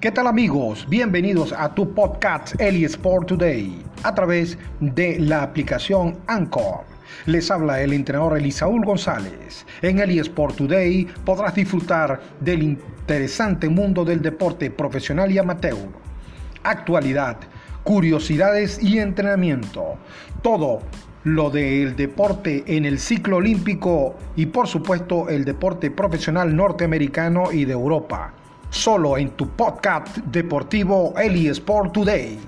¿Qué tal amigos? Bienvenidos a tu podcast Eli Sport Today a través de la aplicación Anchor. Les habla el entrenador Elisaúl González. En Eli Sport Today podrás disfrutar del interesante mundo del deporte profesional y amateur. Actualidad, curiosidades y entrenamiento. Todo lo del deporte en el ciclo olímpico y por supuesto el deporte profesional norteamericano y de Europa solo en tu podcast deportivo Eli Sport Today.